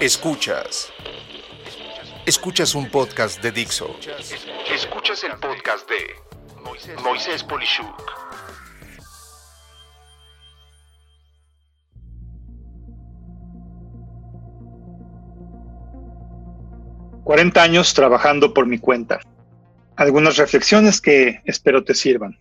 Escuchas. Escuchas un podcast de Dixo. Escuchas el podcast de Moisés Polishuk. Cuarenta años trabajando por mi cuenta. Algunas reflexiones que espero te sirvan.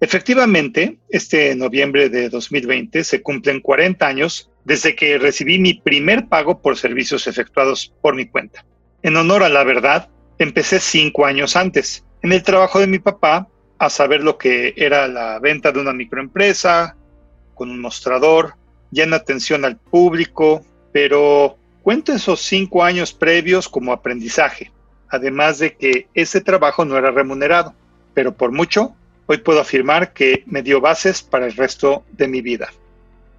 Efectivamente, este noviembre de 2020 se cumplen 40 años desde que recibí mi primer pago por servicios efectuados por mi cuenta. En honor a la verdad, empecé cinco años antes, en el trabajo de mi papá, a saber lo que era la venta de una microempresa, con un mostrador, ya en atención al público, pero cuento esos cinco años previos como aprendizaje, además de que ese trabajo no era remunerado, pero por mucho hoy puedo afirmar que me dio bases para el resto de mi vida.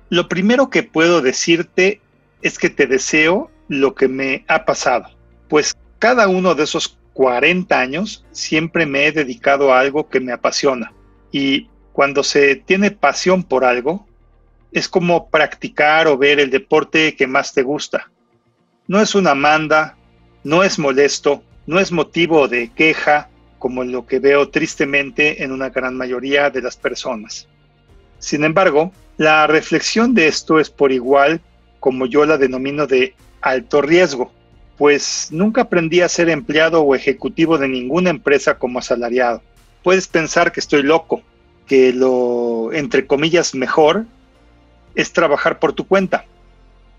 Lo primero que puedo decirte es que te deseo lo que me ha pasado, pues cada uno de esos 40 años siempre me he dedicado a algo que me apasiona. Y cuando se tiene pasión por algo, es como practicar o ver el deporte que más te gusta. No es una manda, no es molesto, no es motivo de queja, como lo que veo tristemente en una gran mayoría de las personas. Sin embargo, la reflexión de esto es por igual como yo la denomino de alto riesgo, pues nunca aprendí a ser empleado o ejecutivo de ninguna empresa como asalariado. Puedes pensar que estoy loco, que lo, entre comillas, mejor es trabajar por tu cuenta,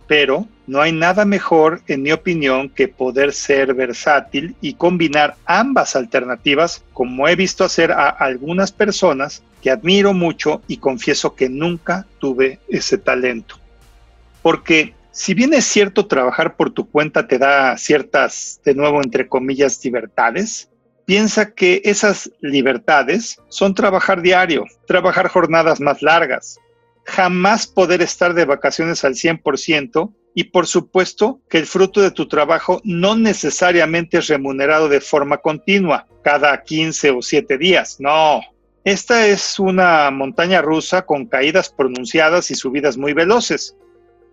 pero no hay nada mejor, en mi opinión, que poder ser versátil y combinar ambas alternativas, como he visto hacer a algunas personas que admiro mucho y confieso que nunca tuve ese talento. Porque si bien es cierto trabajar por tu cuenta te da ciertas, de nuevo, entre comillas, libertades, piensa que esas libertades son trabajar diario, trabajar jornadas más largas, jamás poder estar de vacaciones al 100% y por supuesto que el fruto de tu trabajo no necesariamente es remunerado de forma continua, cada 15 o 7 días, no. Esta es una montaña rusa con caídas pronunciadas y subidas muy veloces.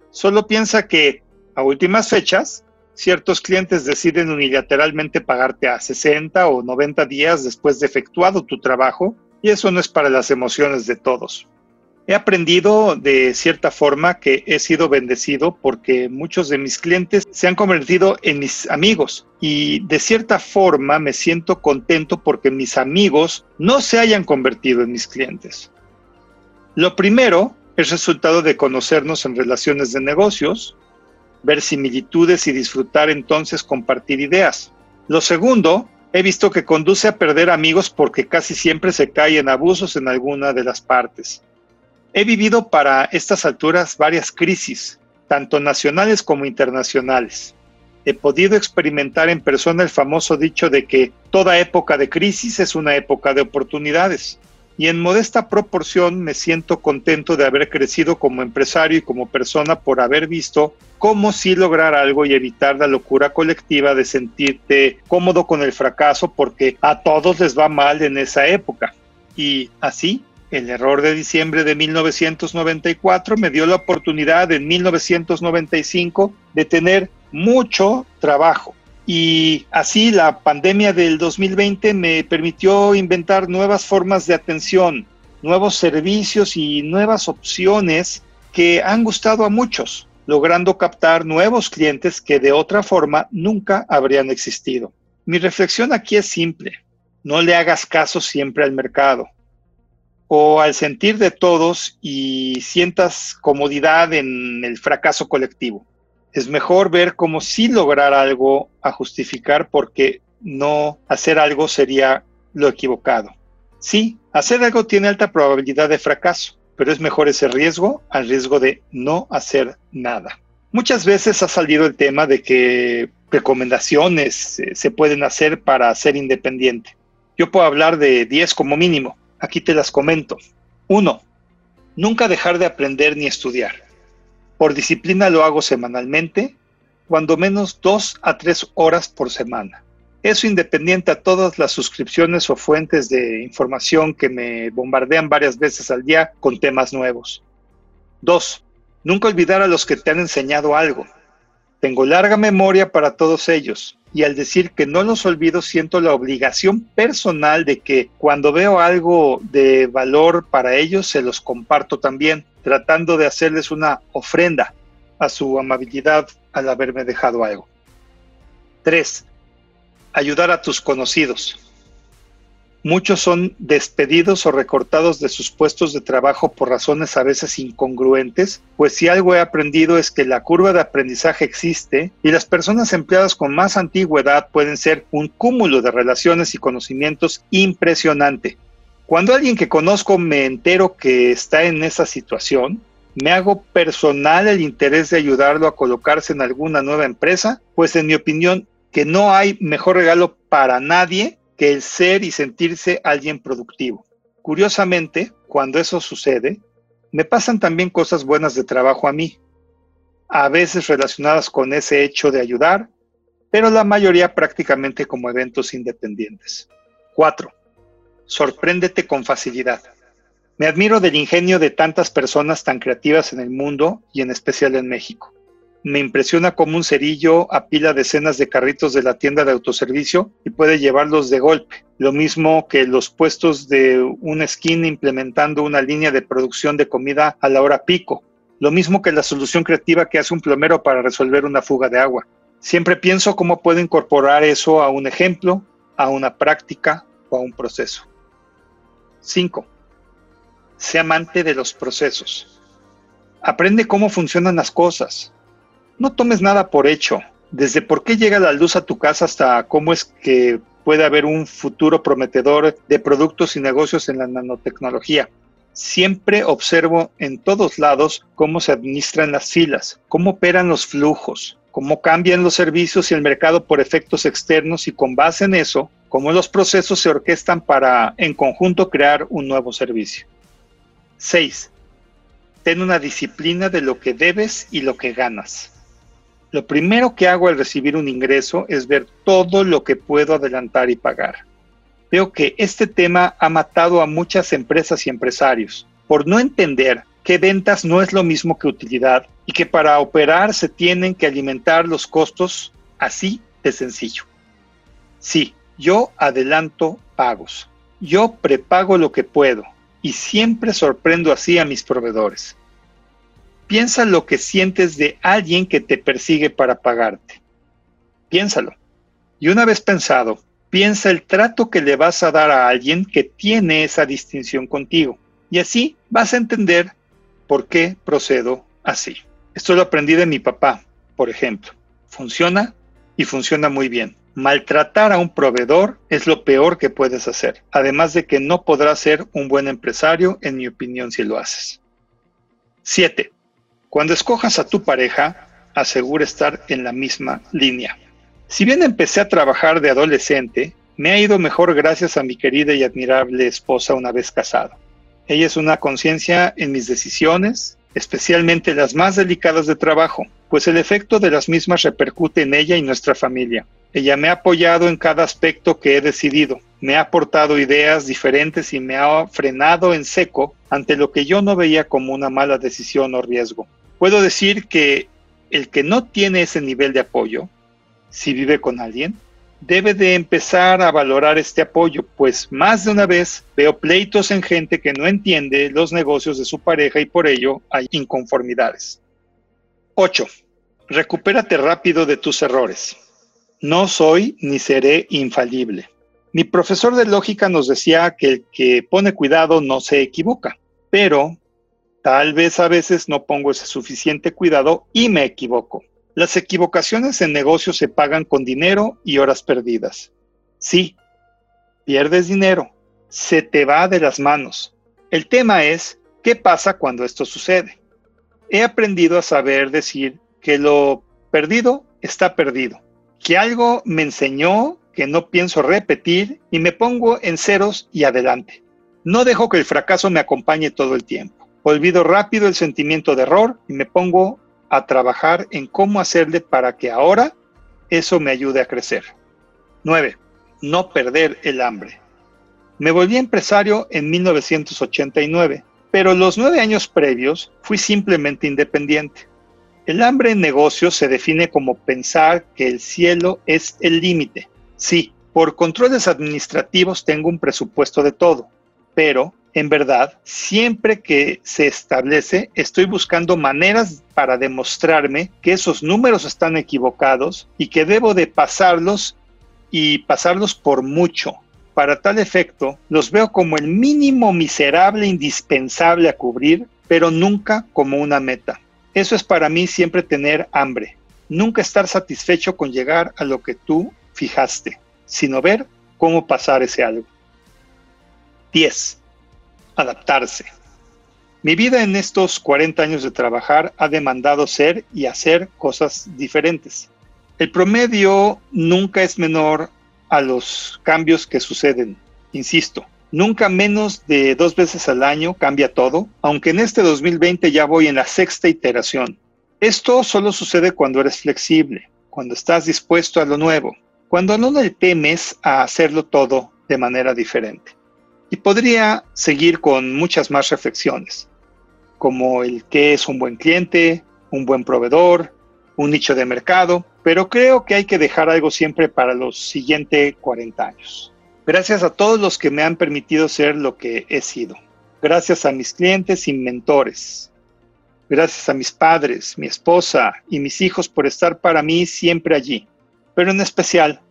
Solo piensa que a últimas fechas, ciertos clientes deciden unilateralmente pagarte a 60 o 90 días después de efectuado tu trabajo y eso no es para las emociones de todos. He aprendido de cierta forma que he sido bendecido porque muchos de mis clientes se han convertido en mis amigos y de cierta forma me siento contento porque mis amigos no se hayan convertido en mis clientes. Lo primero es resultado de conocernos en relaciones de negocios, ver similitudes y disfrutar entonces compartir ideas. Lo segundo, he visto que conduce a perder amigos porque casi siempre se cae en abusos en alguna de las partes. He vivido para estas alturas varias crisis, tanto nacionales como internacionales. He podido experimentar en persona el famoso dicho de que toda época de crisis es una época de oportunidades. Y en modesta proporción me siento contento de haber crecido como empresario y como persona por haber visto cómo sí lograr algo y evitar la locura colectiva de sentirte cómodo con el fracaso porque a todos les va mal en esa época. Y así el error de diciembre de 1994 me dio la oportunidad en 1995 de tener mucho trabajo. Y así la pandemia del 2020 me permitió inventar nuevas formas de atención, nuevos servicios y nuevas opciones que han gustado a muchos, logrando captar nuevos clientes que de otra forma nunca habrían existido. Mi reflexión aquí es simple. No le hagas caso siempre al mercado o al sentir de todos y sientas comodidad en el fracaso colectivo. Es mejor ver cómo sí lograr algo a justificar porque no hacer algo sería lo equivocado. Sí, hacer algo tiene alta probabilidad de fracaso, pero es mejor ese riesgo al riesgo de no hacer nada. Muchas veces ha salido el tema de que recomendaciones eh, se pueden hacer para ser independiente. Yo puedo hablar de 10 como mínimo, Aquí te las comento. 1. Nunca dejar de aprender ni estudiar. Por disciplina lo hago semanalmente, cuando menos 2 a 3 horas por semana. Eso independiente a todas las suscripciones o fuentes de información que me bombardean varias veces al día con temas nuevos. 2. Nunca olvidar a los que te han enseñado algo. Tengo larga memoria para todos ellos y al decir que no los olvido siento la obligación personal de que cuando veo algo de valor para ellos se los comparto también, tratando de hacerles una ofrenda a su amabilidad al haberme dejado algo. 3. Ayudar a tus conocidos. Muchos son despedidos o recortados de sus puestos de trabajo por razones a veces incongruentes, pues si algo he aprendido es que la curva de aprendizaje existe y las personas empleadas con más antigüedad pueden ser un cúmulo de relaciones y conocimientos impresionante. Cuando alguien que conozco me entero que está en esa situación, me hago personal el interés de ayudarlo a colocarse en alguna nueva empresa, pues en mi opinión que no hay mejor regalo para nadie que el ser y sentirse alguien productivo. Curiosamente, cuando eso sucede, me pasan también cosas buenas de trabajo a mí, a veces relacionadas con ese hecho de ayudar, pero la mayoría prácticamente como eventos independientes. 4. Sorpréndete con facilidad. Me admiro del ingenio de tantas personas tan creativas en el mundo y en especial en México. Me impresiona cómo un cerillo apila decenas de carritos de la tienda de autoservicio y puede llevarlos de golpe. Lo mismo que los puestos de una esquina implementando una línea de producción de comida a la hora pico. Lo mismo que la solución creativa que hace un plomero para resolver una fuga de agua. Siempre pienso cómo puedo incorporar eso a un ejemplo, a una práctica o a un proceso. 5. Sé amante de los procesos. Aprende cómo funcionan las cosas, no tomes nada por hecho, desde por qué llega la luz a tu casa hasta cómo es que puede haber un futuro prometedor de productos y negocios en la nanotecnología. Siempre observo en todos lados cómo se administran las filas, cómo operan los flujos, cómo cambian los servicios y el mercado por efectos externos y con base en eso, cómo los procesos se orquestan para en conjunto crear un nuevo servicio. 6. Ten una disciplina de lo que debes y lo que ganas. Lo primero que hago al recibir un ingreso es ver todo lo que puedo adelantar y pagar. Veo que este tema ha matado a muchas empresas y empresarios por no entender que ventas no es lo mismo que utilidad y que para operar se tienen que alimentar los costos así de sencillo. Sí, yo adelanto pagos. Yo prepago lo que puedo y siempre sorprendo así a mis proveedores. Piensa lo que sientes de alguien que te persigue para pagarte. Piénsalo. Y una vez pensado, piensa el trato que le vas a dar a alguien que tiene esa distinción contigo. Y así vas a entender por qué procedo así. Esto lo aprendí de mi papá, por ejemplo. Funciona y funciona muy bien. Maltratar a un proveedor es lo peor que puedes hacer, además de que no podrás ser un buen empresario, en mi opinión, si lo haces. 7. Cuando escojas a tu pareja, asegura estar en la misma línea. Si bien empecé a trabajar de adolescente, me ha ido mejor gracias a mi querida y admirable esposa una vez casado. Ella es una conciencia en mis decisiones, especialmente las más delicadas de trabajo, pues el efecto de las mismas repercute en ella y nuestra familia. Ella me ha apoyado en cada aspecto que he decidido, me ha aportado ideas diferentes y me ha frenado en seco ante lo que yo no veía como una mala decisión o riesgo. Puedo decir que el que no tiene ese nivel de apoyo, si vive con alguien, debe de empezar a valorar este apoyo, pues más de una vez veo pleitos en gente que no entiende los negocios de su pareja y por ello hay inconformidades. 8. Recupérate rápido de tus errores. No soy ni seré infalible. Mi profesor de lógica nos decía que el que pone cuidado no se equivoca, pero tal vez a veces no pongo ese suficiente cuidado y me equivoco. Las equivocaciones en negocios se pagan con dinero y horas perdidas. Sí, pierdes dinero, se te va de las manos. El tema es, ¿qué pasa cuando esto sucede? He aprendido a saber decir que lo perdido está perdido, que algo me enseñó que no pienso repetir y me pongo en ceros y adelante. No dejo que el fracaso me acompañe todo el tiempo. Olvido rápido el sentimiento de error y me pongo a trabajar en cómo hacerle para que ahora eso me ayude a crecer. 9. No perder el hambre. Me volví empresario en 1989, pero los nueve años previos fui simplemente independiente. El hambre en negocios se define como pensar que el cielo es el límite. Sí, por controles administrativos tengo un presupuesto de todo, pero en verdad, siempre que se establece, estoy buscando maneras para demostrarme que esos números están equivocados y que debo de pasarlos y pasarlos por mucho. Para tal efecto, los veo como el mínimo miserable indispensable a cubrir, pero nunca como una meta. Eso es para mí siempre tener hambre, nunca estar satisfecho con llegar a lo que tú fijaste, sino ver cómo pasar ese algo. 10. Adaptarse. Mi vida en estos 40 años de trabajar ha demandado ser y hacer cosas diferentes. El promedio nunca es menor a los cambios que suceden, insisto. Nunca menos de dos veces al año cambia todo, aunque en este 2020 ya voy en la sexta iteración. Esto solo sucede cuando eres flexible, cuando estás dispuesto a lo nuevo, cuando no le temes a hacerlo todo de manera diferente. Y podría seguir con muchas más reflexiones, como el qué es un buen cliente, un buen proveedor, un nicho de mercado, pero creo que hay que dejar algo siempre para los siguientes 40 años. Gracias a todos los que me han permitido ser lo que he sido. Gracias a mis clientes y mentores. Gracias a mis padres, mi esposa y mis hijos por estar para mí siempre allí. Pero en especial,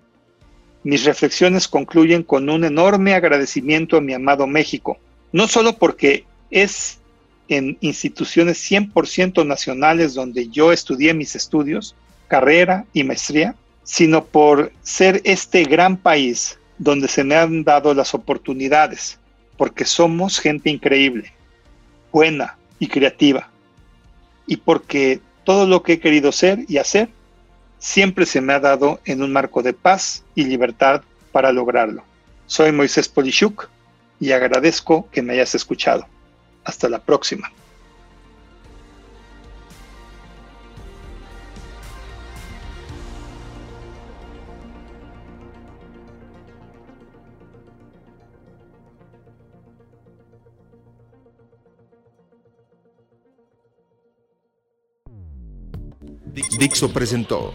mis reflexiones concluyen con un enorme agradecimiento a mi amado México, no solo porque es en instituciones 100% nacionales donde yo estudié mis estudios, carrera y maestría, sino por ser este gran país donde se me han dado las oportunidades, porque somos gente increíble, buena y creativa, y porque todo lo que he querido ser y hacer siempre se me ha dado en un marco de paz y libertad para lograrlo. Soy Moisés Polishuk y agradezco que me hayas escuchado. Hasta la próxima. Dixo presentó